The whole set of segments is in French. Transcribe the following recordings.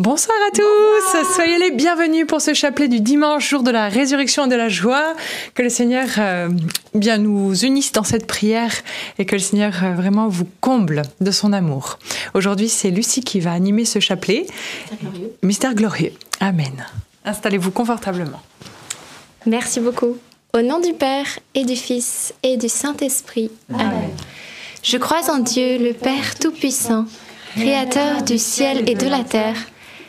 Bonsoir à tous, soyez les bienvenus pour ce chapelet du dimanche, jour de la résurrection et de la joie. Que le Seigneur euh, bien nous unisse dans cette prière et que le Seigneur euh, vraiment vous comble de son amour. Aujourd'hui, c'est Lucie qui va animer ce chapelet. Mystère glorieux. Mystère glorieux. Amen. Installez-vous confortablement. Merci beaucoup. Au nom du Père et du Fils et du Saint-Esprit. Amen. Je crois en Dieu, le Père Tout-Puissant, Créateur du ciel et de la terre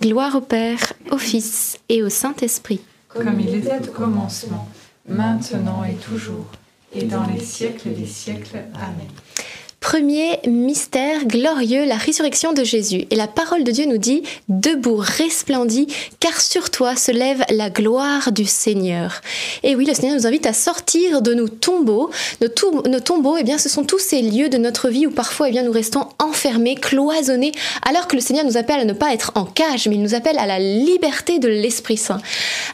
Gloire au Père, au Fils et au Saint-Esprit. Comme il était au commencement, maintenant et toujours, et dans les siècles des siècles. Amen. Premier mystère glorieux, la résurrection de Jésus. Et la parole de Dieu nous dit, Debout, resplendis, car sur toi se lève la gloire du Seigneur. Et oui, le Seigneur nous invite à sortir de nos tombeaux. Nos, tombeaux, eh bien, ce sont tous ces lieux de notre vie où parfois eh bien, nous restons enfermés, cloisonnés, alors que le Seigneur nous appelle à ne pas être en cage, mais il nous appelle à la liberté de l'Esprit Saint.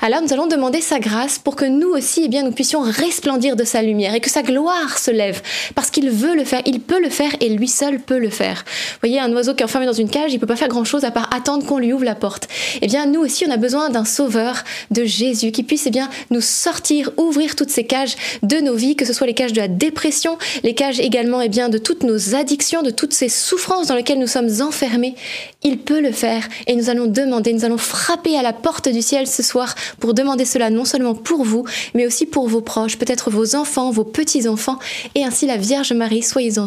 Alors nous allons demander sa grâce pour que nous aussi, eh bien, nous puissions resplendir de sa lumière et que sa gloire se lève, parce qu'il veut le faire, il peut le faire et lui seul peut le faire. Vous voyez, un oiseau qui est enfermé dans une cage, il peut pas faire grand chose à part attendre qu'on lui ouvre la porte. Eh bien, nous aussi, on a besoin d'un sauveur, de Jésus, qui puisse eh bien nous sortir, ouvrir toutes ces cages de nos vies, que ce soit les cages de la dépression, les cages également eh bien de toutes nos addictions, de toutes ces souffrances dans lesquelles nous sommes enfermés. Il peut le faire et nous allons demander, nous allons frapper à la porte du ciel ce soir pour demander cela non seulement pour vous, mais aussi pour vos proches, peut-être vos enfants, vos petits-enfants, et ainsi la Vierge Marie, soyez-en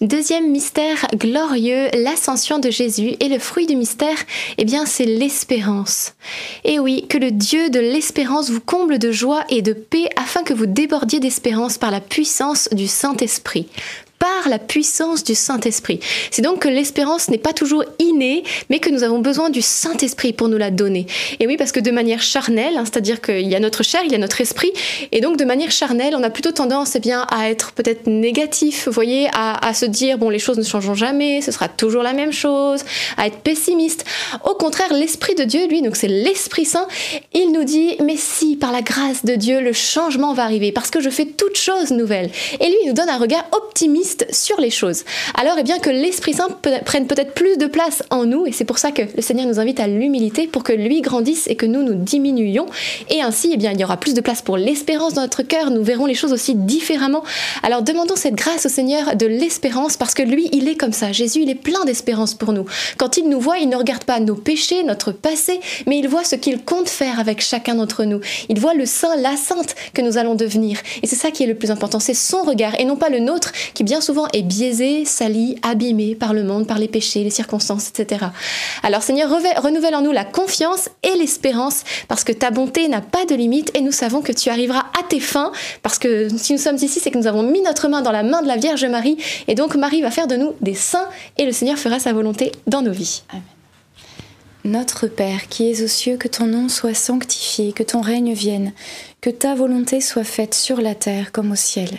Deuxième mystère glorieux, l'ascension de Jésus. Et le fruit du mystère, eh bien, c'est l'espérance. Et oui, que le Dieu de l'espérance vous comble de joie et de paix afin que vous débordiez d'espérance par la puissance du Saint-Esprit par la puissance du Saint-Esprit. C'est donc que l'espérance n'est pas toujours innée, mais que nous avons besoin du Saint-Esprit pour nous la donner. Et oui, parce que de manière charnelle, hein, c'est-à-dire qu'il y a notre chair, il y a notre esprit, et donc de manière charnelle, on a plutôt tendance eh bien, à être peut-être négatif, vous voyez, à, à se dire, bon, les choses ne changeront jamais, ce sera toujours la même chose, à être pessimiste. Au contraire, l'Esprit de Dieu, lui, donc c'est l'Esprit Saint, il nous dit, mais si, par la grâce de Dieu, le changement va arriver, parce que je fais toutes choses nouvelles. Et lui, il nous donne un regard optimiste sur les choses. Alors, eh bien, que l'Esprit Saint prenne peut-être plus de place en nous, et c'est pour ça que le Seigneur nous invite à l'humilité pour que lui grandisse et que nous nous diminuions. Et ainsi, eh bien, il y aura plus de place pour l'espérance dans notre cœur. Nous verrons les choses aussi différemment. Alors, demandons cette grâce au Seigneur de l'espérance parce que lui, il est comme ça. Jésus, il est plein d'espérance pour nous. Quand il nous voit, il ne regarde pas nos péchés, notre passé, mais il voit ce qu'il compte faire avec chacun d'entre nous. Il voit le saint, la sainte que nous allons devenir. Et c'est ça qui est le plus important, c'est son regard et non pas le nôtre qui bien souvent est biaisé, sali, abîmé par le monde, par les péchés, les circonstances, etc. Alors Seigneur, renouvelle en nous la confiance et l'espérance parce que ta bonté n'a pas de limite et nous savons que tu arriveras à tes fins parce que si nous sommes ici, c'est que nous avons mis notre main dans la main de la Vierge Marie et donc Marie va faire de nous des saints et le Seigneur fera sa volonté dans nos vies. Notre Père qui es aux cieux, que ton nom soit sanctifié, que ton règne vienne, que ta volonté soit faite sur la terre comme au ciel.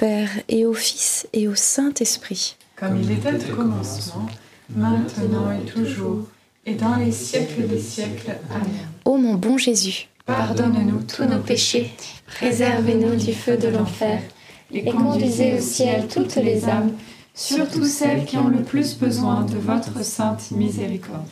Père et au Fils et au Saint-Esprit. Comme il était au commencement, maintenant et toujours, et dans les siècles des siècles. Amen. Ô mon bon Jésus, Pardonne-nous tous nos péchés, préservez-nous du feu de l'enfer, et et conduisez au ciel toutes les âmes, surtout celles qui ont le plus besoin de votre sainte miséricorde.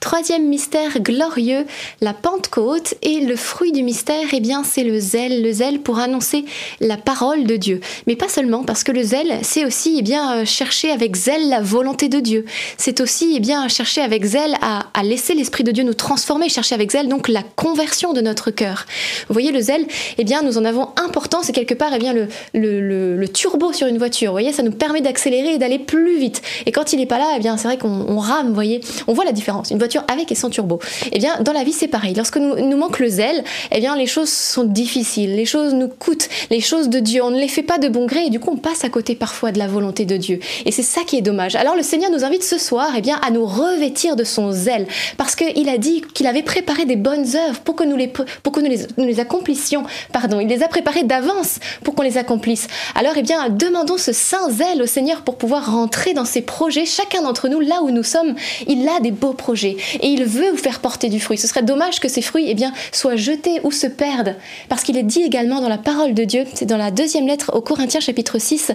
Troisième mystère glorieux, la Pentecôte et le fruit du mystère, eh bien, c'est le zèle, le zèle pour annoncer la parole de Dieu. Mais pas seulement, parce que le zèle, c'est aussi, eh bien, euh, chercher avec zèle la volonté de Dieu. C'est aussi, eh bien, chercher avec zèle à, laisser l'Esprit de Dieu nous transformer, chercher avec zèle donc la conversion de notre cœur. Vous voyez, le zèle, eh bien, nous en avons important, c'est quelque part, eh bien, le, turbo sur une voiture. Vous voyez, ça nous permet d'accélérer et d'aller plus vite. Et quand il n'est pas là, eh bien, c'est vrai qu'on on rame, vous voyez. On voit la différence. Avec et sans turbo. Eh bien, dans la vie, c'est pareil. Lorsque nous, nous manque le zèle, eh bien, les choses sont difficiles, les choses nous coûtent, les choses de Dieu, on ne les fait pas de bon gré et du coup, on passe à côté parfois de la volonté de Dieu. Et c'est ça qui est dommage. Alors, le Seigneur nous invite ce soir, eh bien, à nous revêtir de son zèle, parce qu'il a dit qu'il avait préparé des bonnes œuvres pour que nous les, pour que nous les, nous les accomplissions. Pardon, il les a préparées d'avance pour qu'on les accomplisse. Alors, eh bien, demandons ce saint zèle au Seigneur pour pouvoir rentrer dans ses projets. Chacun d'entre nous, là où nous sommes, il a des beaux projets. Et il veut vous faire porter du fruit. Ce serait dommage que ces fruits eh bien, soient jetés ou se perdent, parce qu'il est dit également dans la parole de Dieu, c'est dans la deuxième lettre aux Corinthiens chapitre 6,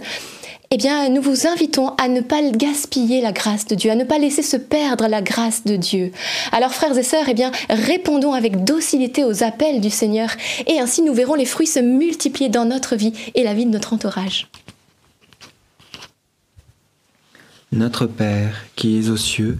eh bien, nous vous invitons à ne pas gaspiller la grâce de Dieu, à ne pas laisser se perdre la grâce de Dieu. Alors, frères et sœurs, eh bien, répondons avec docilité aux appels du Seigneur, et ainsi nous verrons les fruits se multiplier dans notre vie et la vie de notre entourage. Notre Père qui es aux cieux,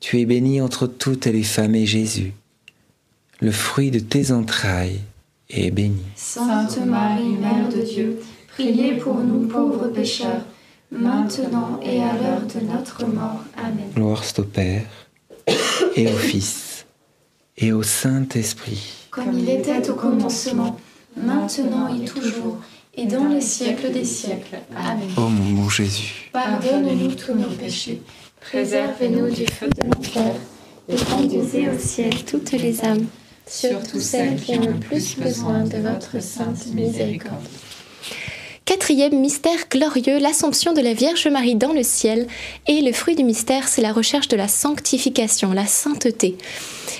Tu es bénie entre toutes les femmes et Jésus, le fruit de tes entrailles, est béni. Sainte Marie, Mère de Dieu, priez pour nous pauvres pécheurs, maintenant et à l'heure de notre mort. Amen. Gloire au Père, et au Fils, et au Saint-Esprit. Comme il était au commencement, maintenant et toujours, et dans les siècles des siècles. Amen. Ô mon bon Jésus, Pardonne-nous tous nos péchés, préservez-nous du feu de l'enfer, et conduisez au ciel toutes les âmes, surtout celles qui ont le plus besoin de votre sainte miséricorde. Quatrième mystère glorieux, l'Assomption de la Vierge Marie dans le ciel. Et le fruit du mystère, c'est la recherche de la sanctification, la sainteté.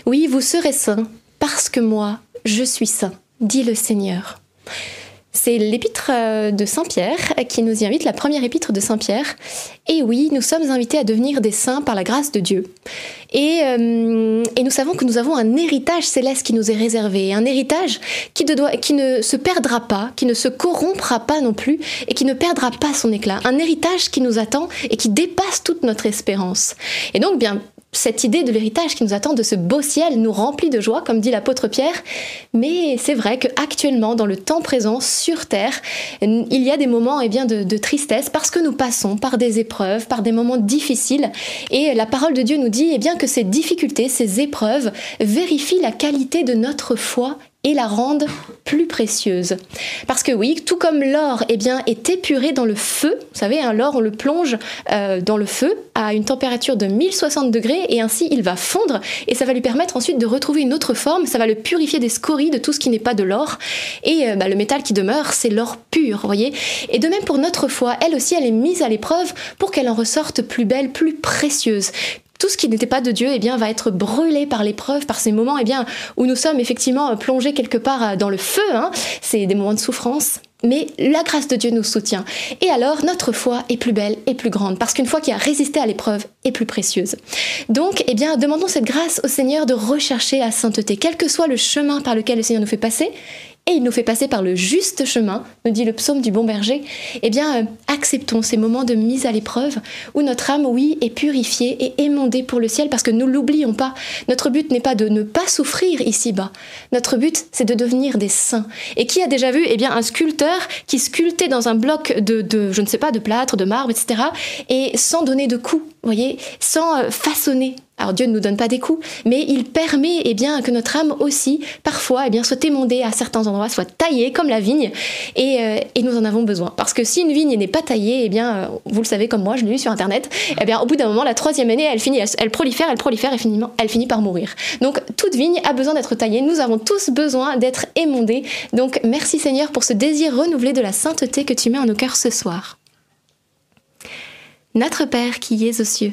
Oui, vous serez saints parce que moi, je suis saint, dit le Seigneur. C'est l'épître euh, de Saint Pierre qui nous y invite, la première épître de Saint Pierre. Et oui, nous sommes invités à devenir des saints par la grâce de Dieu. Et, euh, nous savons que nous avons un héritage céleste qui nous est réservé, un héritage qui, qui ne se perdra pas, qui ne se corrompra pas non plus, et qui ne perdra pas son éclat. Un héritage qui nous attend et qui dépasse toute notre espérance. Et donc, bien, cette idée de l'héritage qui nous attend, de ce beau ciel, nous remplit de joie, comme dit l'apôtre Pierre. Mais c'est vrai qu'actuellement, dans le temps présent, sur Terre, il y a des moments eh bien, de, tristesse parce que nous passons par des épreuves, par des moments difficiles. Et la parole de Dieu nous dit eh bien, que ces difficultés, ces épreuves vérifient la qualité de notre foi et la rendent plus précieuse. Parce que oui, tout comme l'or eh est épuré dans le feu, vous savez, hein, l'or on le plonge euh, dans le feu à une température de 1060 degrés et ainsi il va fondre et ça va lui permettre ensuite de retrouver une autre forme, ça va le purifier des scories, de tout ce qui n'est pas de l'or. Et euh, bah, le métal qui demeure, c'est l'or pur, voyez. Et de même pour notre foi, elle aussi, elle est mise à l'épreuve pour qu'elle en ressorte plus belle, plus précieuse tout ce qui n'était pas de Dieu eh bien, va être brûlé par l'épreuve, par ces moments eh bien, où nous sommes effectivement plongés quelque part euh, dans le feu. Hein. C'est des moments de souffrance. Mais la grâce de Dieu nous soutient. Et alors, notre foi est plus belle et plus grande, parce qu'une foi qui a résisté à l'épreuve est plus précieuse. Donc, eh bien, demandons cette grâce au Seigneur de rechercher la sainteté, quel que soit le chemin par lequel le Seigneur nous fait passer, et il nous fait passer par le juste chemin, nous dit le psaume du bon berger, eh bien, euh, acceptons ces moments de mise à l'épreuve où notre âme, oui, est purifiée et émondée pour le ciel, parce que nous l'oublions pas. Notre but n'est pas de ne pas souffrir ici-bas. Notre but, c'est de devenir des saints. Et qui a déjà vu, eh bien, un sculpteur qui sculptait dans un bloc de, de je ne sais pas, de plâtre, de marbre, etc., et sans donner de coups, voyez, sans euh, façonner alors Dieu ne nous donne pas des coups, mais il permet eh bien, que notre âme aussi, parfois, eh bien, soit émondée à certains endroits, soit taillée comme la vigne, et, euh, et nous en avons besoin. Parce que si une vigne n'est pas taillée, eh bien, euh, vous le savez comme moi, je l'ai lu sur Internet, eh bien, au bout d'un moment, la troisième année, elle, finit, elle, prolifère, elle prolifère, et finalement, elle finit par mourir. Donc toute vigne a besoin d'être taillée, nous avons tous besoin d'être émondés. Donc merci Seigneur pour ce désir renouvelé de la sainteté que tu mets en nos cœurs ce soir. Notre Père qui es aux cieux,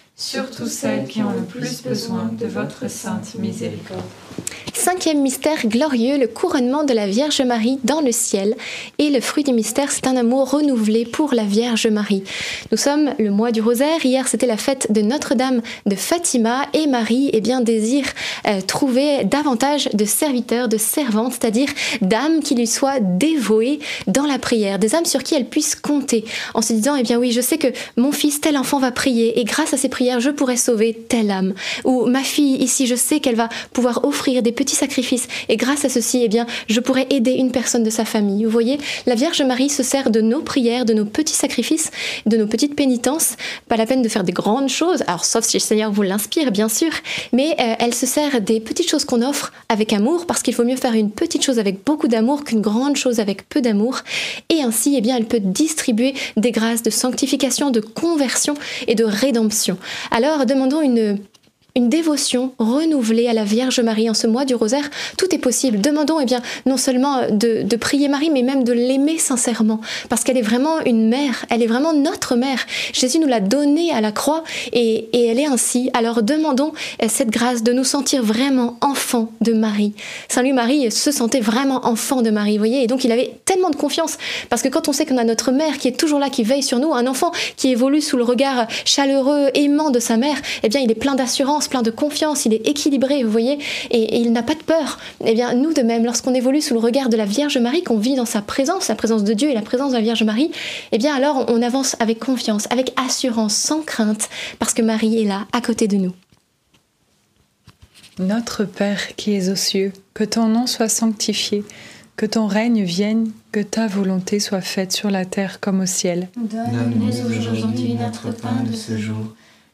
surtout celles qui ont le plus besoin de votre sainte miséricorde. Cinquième mystère glorieux, le couronnement de la Vierge Marie dans le ciel. Et le fruit du mystère, c'est un amour renouvelé pour la Vierge Marie. Nous sommes le mois du rosaire. Hier, c'était la fête de Notre-Dame de Fatima. Et Marie, eh bien, désire euh, trouver davantage de serviteurs, de servantes, c'est-à-dire d'âmes qui lui soient dévouées dans la prière, des âmes sur qui elle puisse compter, en se disant, eh bien oui, je sais que mon fils, tel enfant va prier, et grâce à ses prières, je pourrai sauver telle âme. Ou ma fille, ici, je sais qu'elle va pouvoir offrir des petits sacrifices. Et grâce à ceci, eh bien, je pourrais aider une personne de sa famille. Vous voyez, la Vierge Marie se sert de nos prières, de nos petits sacrifices, de nos petites pénitences. Pas la peine de faire des grandes choses, alors sauf si le Seigneur vous l'inspire, bien sûr, mais euh, elle se sert des petites choses qu'on offre avec amour, parce qu'il faut mieux faire une petite chose avec beaucoup d'amour qu'une grande chose avec peu d'amour. Et ainsi, eh bien, elle peut distribuer des grâces de sanctification, de conversion et de rédemption. Alors, demandons une une dévotion renouvelée à la Vierge Marie en ce mois du rosaire, tout est possible. Demandons eh bien, non seulement de, prier Marie, mais même de l'aimer sincèrement, parce qu'elle est vraiment une mère, elle est vraiment notre mère. Jésus nous l'a donnée à la croix et, et elle est ainsi. Alors demandons eh, cette grâce de nous sentir vraiment enfants de Marie. Saint Louis-Marie se sentait vraiment enfant de Marie, vous voyez, et donc il avait tellement de confiance, parce que quand on sait qu'on a notre mère qui est toujours là, qui veille sur nous, un enfant qui évolue sous le regard chaleureux, aimant de sa mère, eh bien il est plein d'assurance plein de confiance, il est équilibré, vous voyez, et, et il n'a pas de peur. Eh bien, nous de même, lorsqu'on évolue sous le regard de la Vierge Marie, qu'on vit dans sa présence, la présence de Dieu et la présence de la Vierge Marie, eh bien alors on avance avec confiance, avec assurance, sans crainte, parce que Marie est là, à côté de nous. Notre Père qui es aux cieux, que ton nom soit sanctifié, que ton règne vienne, que ta volonté soit faite sur la terre comme au ciel. Donne-nous aujourd'hui notre pain de ce jour.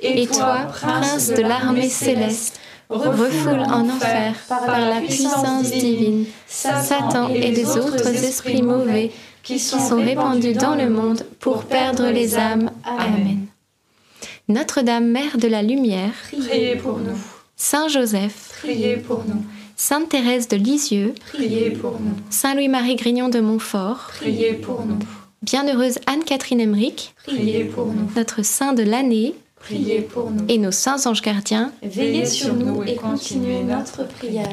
Et toi, prince de l'armée céleste, refoule en enfer par la puissance divine Satan et les autres esprits mauvais qui sont répandus dans le monde pour perdre les âmes. Amen. Notre-Dame, Mère de la Lumière, Priez pour nous. Saint Joseph, Priez pour nous. Sainte Thérèse de Lisieux, Priez pour nous. Saint Louis-Marie Grignon de Montfort, Priez pour nous. Bienheureuse Anne-Catherine Emmerich, Priez pour nous. notre Saint de l'année Priez pour nous. et nos saints anges gardiens, Veillez sur nous et continuez notre prière.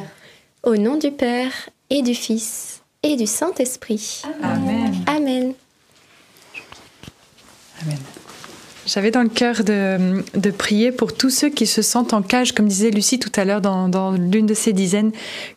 au nom du Père et du Fils et du Saint-Esprit. Amen. Amen. Amen. J'avais dans le cœur de, de prier pour tous ceux qui se sentent en cage, comme disait Lucie tout à l'heure dans, dans l'une de ses dizaines,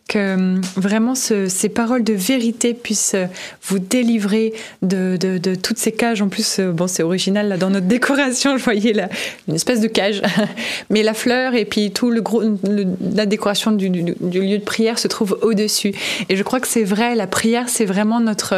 que hum, vraiment ce- ces paroles de vérité puissent euh, vous délivrer de, de- de toutes ces cages. En plus, euh, bon, c'est original, là, dans notre décoration, je voyais là, une espèce de cage, mais la fleur et puis tout le gros, le- la décoration du, du- du lieu de prière se trouve au-dessus. Et je crois que c'est vrai, la prière, c'est vraiment notre...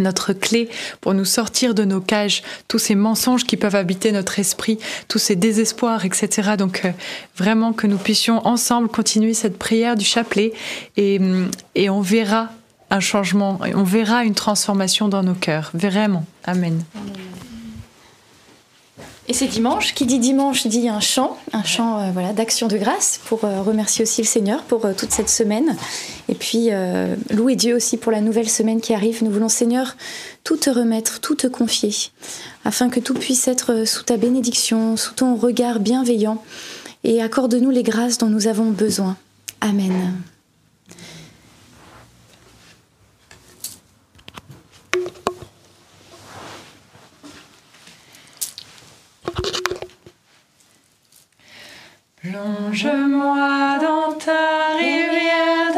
notre clé pour nous sortir de nos cages, tous ces mensonges qui peuvent habiter notre esprit, tous ces désespoirs, etc. Donc euh, vraiment que nous puissions ensemble continuer cette prière du chapelet et, hum, et on verra un changement, on verra une transformation dans nos cœurs. Vraiment. Amen. Et c'est dimanche. Qui dit dimanche dit un chant, un chant euh, voilà, d'action de grâce pour euh, remercier aussi le Seigneur pour euh, toute cette semaine. Et puis louer Dieu aussi pour la nouvelle semaine qui arrive. Nous voulons, Seigneur, tout te remettre, tout te confier, afin que tout puisse être sous ta bénédiction, sous ton regard bienveillant. Et accorde-nous les grâces dont nous avons besoin. Amen. Plonge-moi dans ta rivière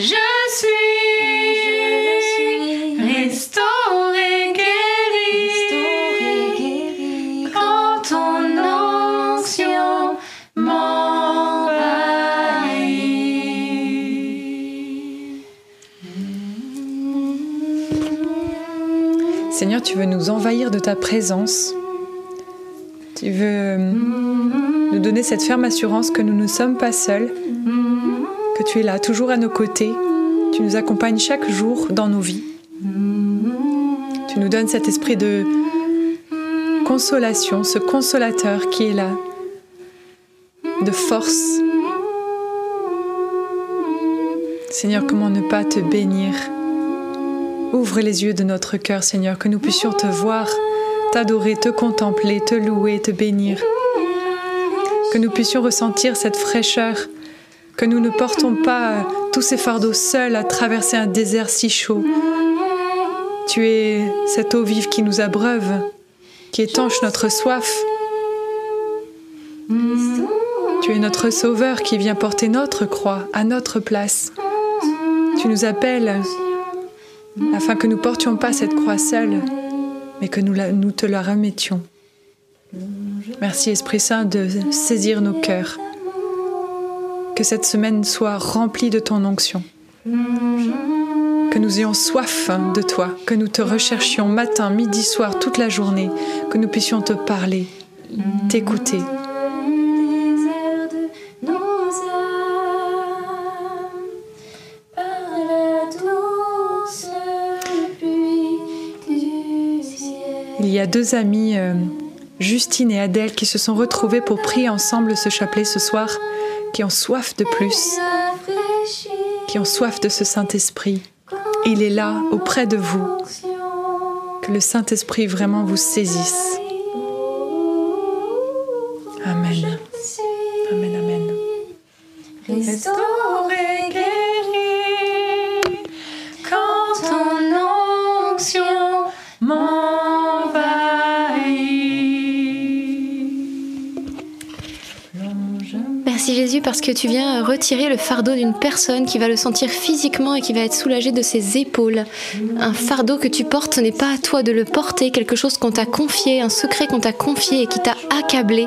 Je suis, je suis restauré, guéri, guéri. Quand ton onction m'envahit. Seigneur, tu veux nous envahir de ta présence. Tu veux nous donner cette ferme assurance que nous ne sommes pas seuls tu es là, toujours à nos côtés. Tu nous accompagnes chaque jour dans nos vies. Tu nous donnes cet esprit de consolation, ce consolateur qui est là, de force. Seigneur, comment ne pas te bénir? Ouvre les yeux de notre cœur, Seigneur, que nous puissions te voir, t'adorer, te contempler, te louer, te bénir. Que nous puissions ressentir cette fraîcheur, que nous ne portons pas tous ces fardeaux seuls à traverser un désert si chaud. Tu es cette eau vive qui nous abreuve, qui étanche notre soif. Tu es notre Sauveur qui vient porter notre croix à notre place. Tu nous appelles afin que nous portions pas cette croix seule, mais que nous, nous te la remettions. Merci Esprit Saint de saisir nos cœurs. Que cette semaine soit remplie de ton onction. Que nous ayons soif de toi, que nous te recherchions matin, midi, soir, toute la journée, que nous puissions te parler, t'écouter. Il y a deux amis, euh, Justine et Adèle, qui se sont retrouvés pour prier ensemble ce chapelet ce soir, qui ont soif de plus, qui ont soif de ce Saint-Esprit. Il est là, auprès de vous. Que le Saint-Esprit vraiment vous saisisse. Que tu viens retirer le fardeau d'une personne qui va le sentir physiquement et qui va être soulagée de ses épaules. Un fardeau que tu portes, ce n'est pas à toi de le porter, quelque chose qu'on t'a confié, un secret qu'on t'a confié et qui t'a accablé.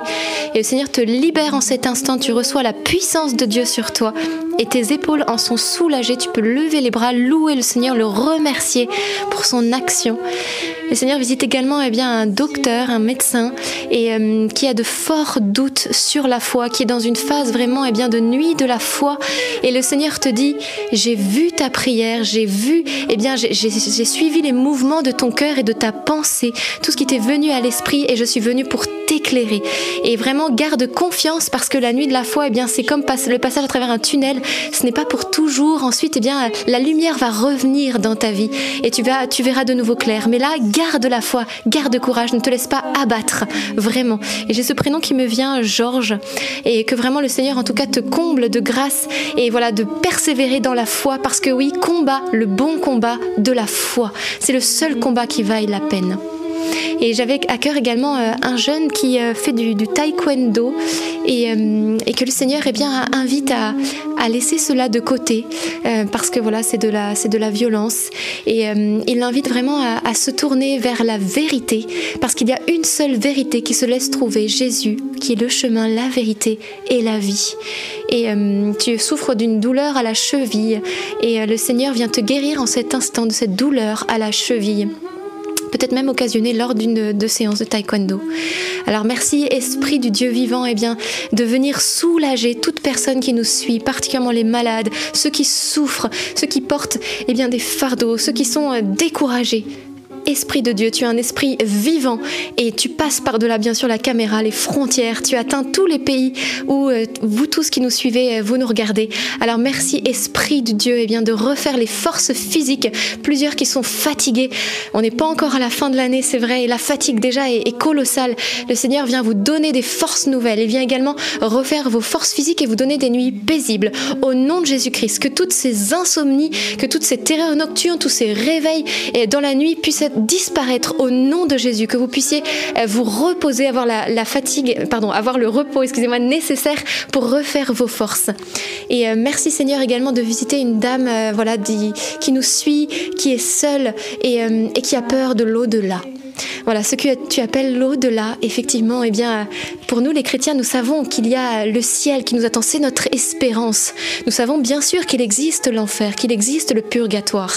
Et le Seigneur te libère en cet instant, tu reçois la puissance de Dieu sur toi et tes épaules en sont soulagées. Tu peux lever les bras, louer le Seigneur, le remercier pour son action. Le Seigneur visite également eh bien, un docteur, un médecin, et euh, qui a de forts doutes sur la foi, qui est dans une phase vraiment eh bien, de nuit de la foi. Et le Seigneur te dit, j'ai vu ta prière, j'ai vu, eh bien, j'ai suivi les mouvements de ton cœur et de ta pensée, tout ce qui t'est venu à l'esprit, et je suis venu pour t'éclairer. Et vraiment, garde confiance parce que la nuit de la foi, eh bien, c'est comme le passage à travers un tunnel. Ce n'est pas pour toujours. Ensuite, eh bien, la lumière va revenir dans ta vie et tu, vas, tu verras de nouveau clair. Mais là, garde la foi, garde courage, ne te laisse pas abattre, vraiment. Et j'ai ce prénom qui me vient, Georges, et que vraiment le Seigneur, en tout cas, te comble de grâce et voilà, de persévérer dans la foi parce que oui, combat le bon combat de la foi. C'est le seul combat qui vaille la peine. Et j'avais à cœur également euh, un jeune qui euh, fait du, taekwondo et, euh, et, que le Seigneur eh bien, invite à, laisser cela de côté parce que voilà, c'est de, la, de la violence. Et il l'invite vraiment à, se tourner vers la vérité parce qu'il y a une seule vérité qui se laisse trouver, Jésus, qui est le chemin, la vérité et la vie. Et tu souffres d'une douleur à la cheville et le Seigneur vient te guérir en cet instant de cette douleur à la cheville peut-être même occasionné lors d'une de séances de taekwondo. Alors merci Esprit du Dieu vivant eh bien, de venir soulager toute personne qui nous suit, particulièrement les malades, ceux qui souffrent, ceux qui portent eh bien, des fardeaux, ceux qui sont euh, découragés. Esprit de Dieu, tu es un esprit vivant et tu passes par-delà bien sûr la caméra, les frontières, tu atteins tous les pays où euh, vous tous qui nous suivez, euh, vous nous regardez. Alors merci Esprit de Dieu et eh bien de refaire les forces physiques, plusieurs qui sont fatigués. On n'est pas encore à la fin de l'année, c'est vrai, la fatigue déjà est, est, colossale. Le Seigneur vient vous donner des forces nouvelles. Il vient également refaire vos forces physiques et vous donner des nuits paisibles. Au nom de Jésus-Christ, que toutes ces insomnies, que toutes ces terreurs nocturnes, tous ces réveils dans la nuit puissent être disparaître au nom de Jésus, que vous puissiez euh, vous reposer, avoir la, fatigue, pardon, avoir le repos, excusez-moi, nécessaire pour refaire vos forces. Et euh, merci Seigneur également de visiter une dame, euh, voilà, qui nous suit, qui est seule et, et qui a peur de l'au-delà. Voilà, ce que tu appelles l'au-delà, effectivement, eh bien, pour nous les chrétiens, nous savons qu'il y a le ciel qui nous attend, c'est notre espérance. Nous savons bien sûr qu'il existe l'enfer, qu'il existe le purgatoire.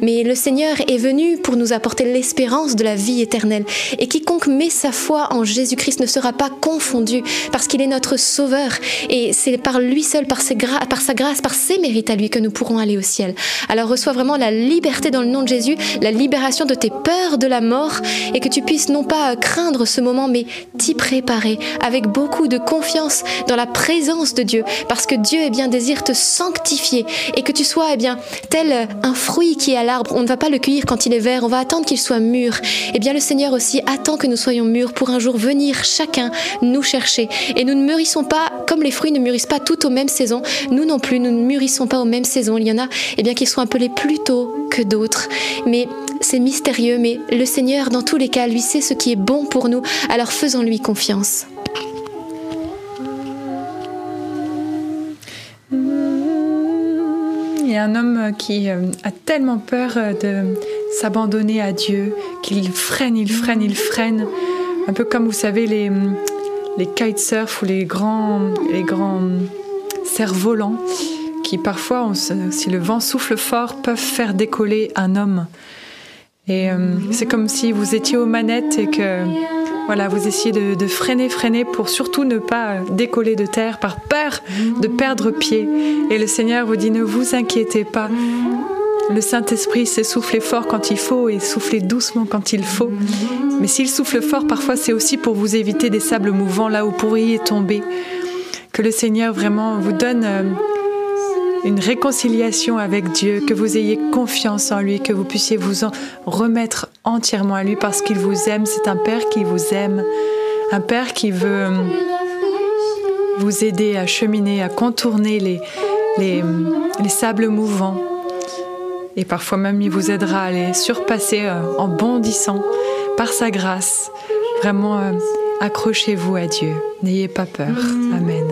Mais le Seigneur est venu pour nous apporter l'espérance de la vie éternelle. Et quiconque met sa foi en Jésus-Christ ne sera pas confondu, parce qu'il est notre Sauveur. Et c'est par lui seul, par, par sa grâce, par ses mérites à lui que nous pourrons aller au ciel. Alors reçois vraiment la liberté dans le nom de Jésus, la libération de tes peurs de la mort, et que tu puisses non pas craindre ce moment, mais t'y préparer avec beaucoup de confiance dans la présence de Dieu, parce que Dieu eh bien désire te sanctifier et que tu sois eh bien tel un fruit qui est à l'arbre. On ne va pas le cueillir quand il est vert, on va attendre qu'il soit mûr. Eh bien le Seigneur aussi attend que nous soyons mûrs pour un jour venir chacun nous chercher. Et nous ne mûrissons pas comme les fruits ne mûrissent pas toutes aux mêmes saisons. Nous non plus, nous ne mûrissons pas aux mêmes saisons. Il y en a eh bien qui sont appelés plus tôt que d'autres. Mais c'est mystérieux, mais le Seigneur, dans tous les cas, lui sait ce qui est bon pour nous, alors faisons-lui confiance. Il y a un homme qui euh, a tellement peur euh, de s'abandonner à Dieu qu'il freine, il freine, il freine. Un peu comme vous savez les, les kitesurf ou les grands, les grands cerfs-volants qui parfois, si le vent souffle fort, peuvent faire décoller un homme. Et euh, c'est comme si vous étiez aux manettes et que voilà, vous essayez de, freiner, freiner pour surtout ne pas décoller de terre par peur de perdre pied. Et le Seigneur vous dit ne vous inquiétez pas. Le Saint-Esprit sait souffler fort quand il faut et souffler doucement quand il faut. Mais s'il souffle fort, parfois c'est aussi pour vous éviter des sables mouvants là où vous pourriez tomber. Que le Seigneur vraiment vous donne euh, une réconciliation avec Dieu, que vous ayez confiance en lui, que vous puissiez vous en remettre entièrement à lui parce qu'il vous aime. C'est un Père qui vous aime, un Père qui veut euh, vous aider à cheminer, à contourner les, les, les sables mouvants. Et parfois même, il vous aidera à les surpasser euh, en bondissant par sa grâce. Vraiment, euh, accrochez-vous à Dieu. N'ayez pas peur. Amen.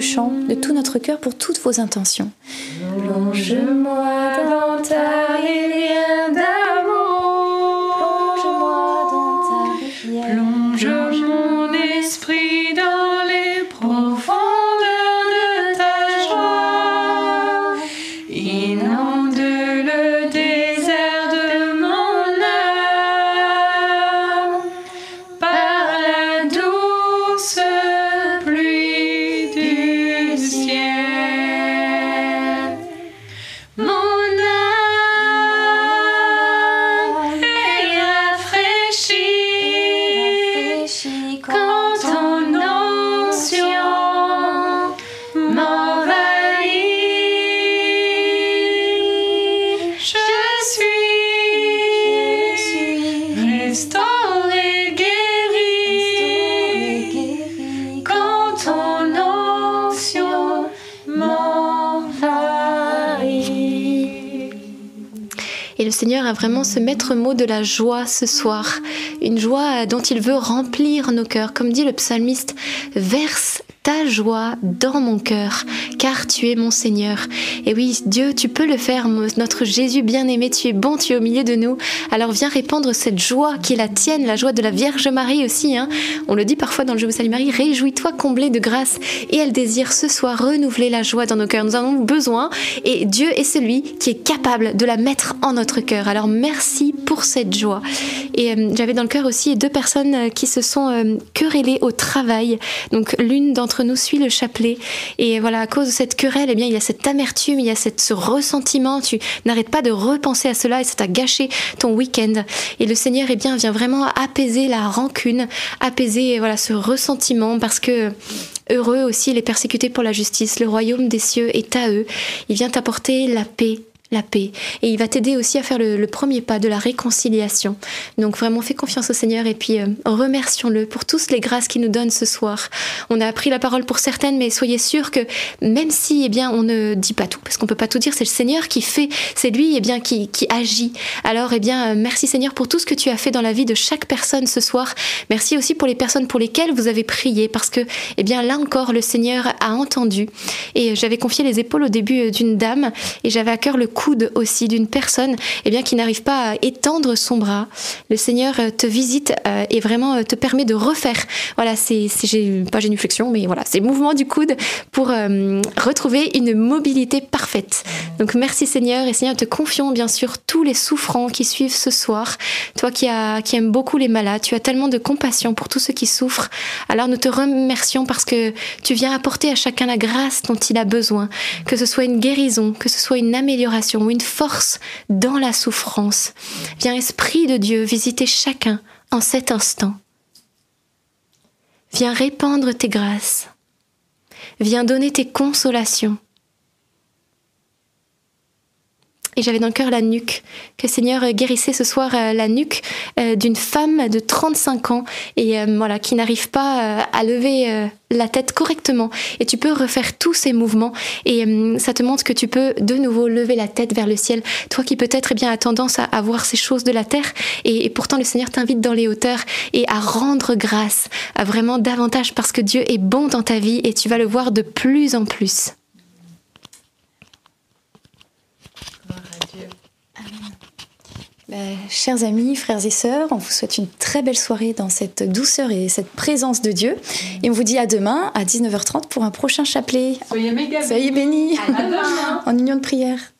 Chant de tout notre cœur pour toutes vos intentions. Mot de la joie ce soir, une joie dont il veut remplir nos cœurs. Comme dit le psalmiste, verse joie dans mon cœur, car tu es mon Seigneur. Et oui, Dieu, tu peux le faire, notre Jésus bien-aimé, tu es bon, tu es au milieu de nous. Alors viens répandre cette joie qui est la tienne, la joie de la Vierge Marie aussi. Hein. On le dit parfois dans le Je vous salue Marie, réjouis-toi comblé de grâce. Et elle désire ce soir renouveler la joie dans nos cœurs. Nous en avons besoin et Dieu est celui qui est capable de la mettre en notre cœur. Alors merci pour cette joie. Et euh, j'avais dans le cœur aussi deux personnes euh, qui se sont euh, querellées au travail. Donc l'une d'entre nous suit le chapelet et voilà à cause de cette querelle, eh bien il y a cette amertume, il y a cette, ce ressentiment. Tu n'arrêtes pas de repenser à cela et ça t'a gâché ton week-end. Et le Seigneur eh bien vient vraiment apaiser la rancune, apaiser voilà ce ressentiment parce que Heureux aussi les persécutés pour la justice, le royaume des cieux est à eux. Il vient apporter la paix, la paix. Et il va t'aider aussi à faire le, premier pas de la réconciliation. Donc vraiment, fais confiance au Seigneur et puis euh, remercions-le pour toutes les grâces qu'il nous donne ce soir. On a appris la parole pour certaines, mais soyez sûrs que même si eh bien, on ne dit pas tout, parce qu'on peut pas tout dire, c'est le Seigneur qui fait, c'est lui eh bien, qui, qui agit. Alors, eh bien, euh, merci Seigneur pour tout ce que tu as fait dans la vie de chaque personne ce soir. Merci aussi pour les personnes pour lesquelles vous avez prié, parce que eh bien, là encore, le Seigneur a entendu. Et j'avais confié les épaules au début euh, d'une dame, et j'avais à cœur le coude aussi d'une personne eh bien, qui n'arrive pas à étendre son bras. Le Seigneur euh, te visite euh, et vraiment te permet de refaire. Voilà, c'est pas génuflexion, mais voilà, c'est mouvement du coude pour retrouver une mobilité parfaite. Donc merci Seigneur, et Seigneur, te confions bien sûr tous les souffrants qui suivent ce soir. Toi qui, as, qui aimes beaucoup les malades, tu as tellement de compassion pour tous ceux qui souffrent. Alors nous te remercions parce que tu viens apporter à chacun la grâce dont il a besoin, que ce soit une guérison, que ce soit une amélioration ou une force dans la souffrance. Viens Esprit de Dieu visiter chacun en cet instant. Viens répandre tes grâces. Viens donner tes consolations. Et j'avais dans le cœur la nuque. Que Seigneur guérissait ce soir euh, la nuque euh, d'une femme de 35 ans et euh, voilà qui n'arrive pas à lever la tête correctement. Et tu peux refaire tous ces mouvements et ça te montre que tu peux de nouveau lever la tête vers le ciel. Toi qui peut-être eh bien a tendance à, voir ces choses de la terre et, et pourtant le Seigneur t'invite dans les hauteurs et à rendre grâce, à vraiment davantage parce que Dieu est bon dans ta vie et tu vas le voir de plus en plus. Euh, chers amis, frères et sœurs, on vous souhaite une très belle soirée dans cette douceur et cette présence de Dieu. Et on vous dit à demain à 19h30 pour un prochain chapelet. Soyez méga Soyez bénis. Demain. en union de prière.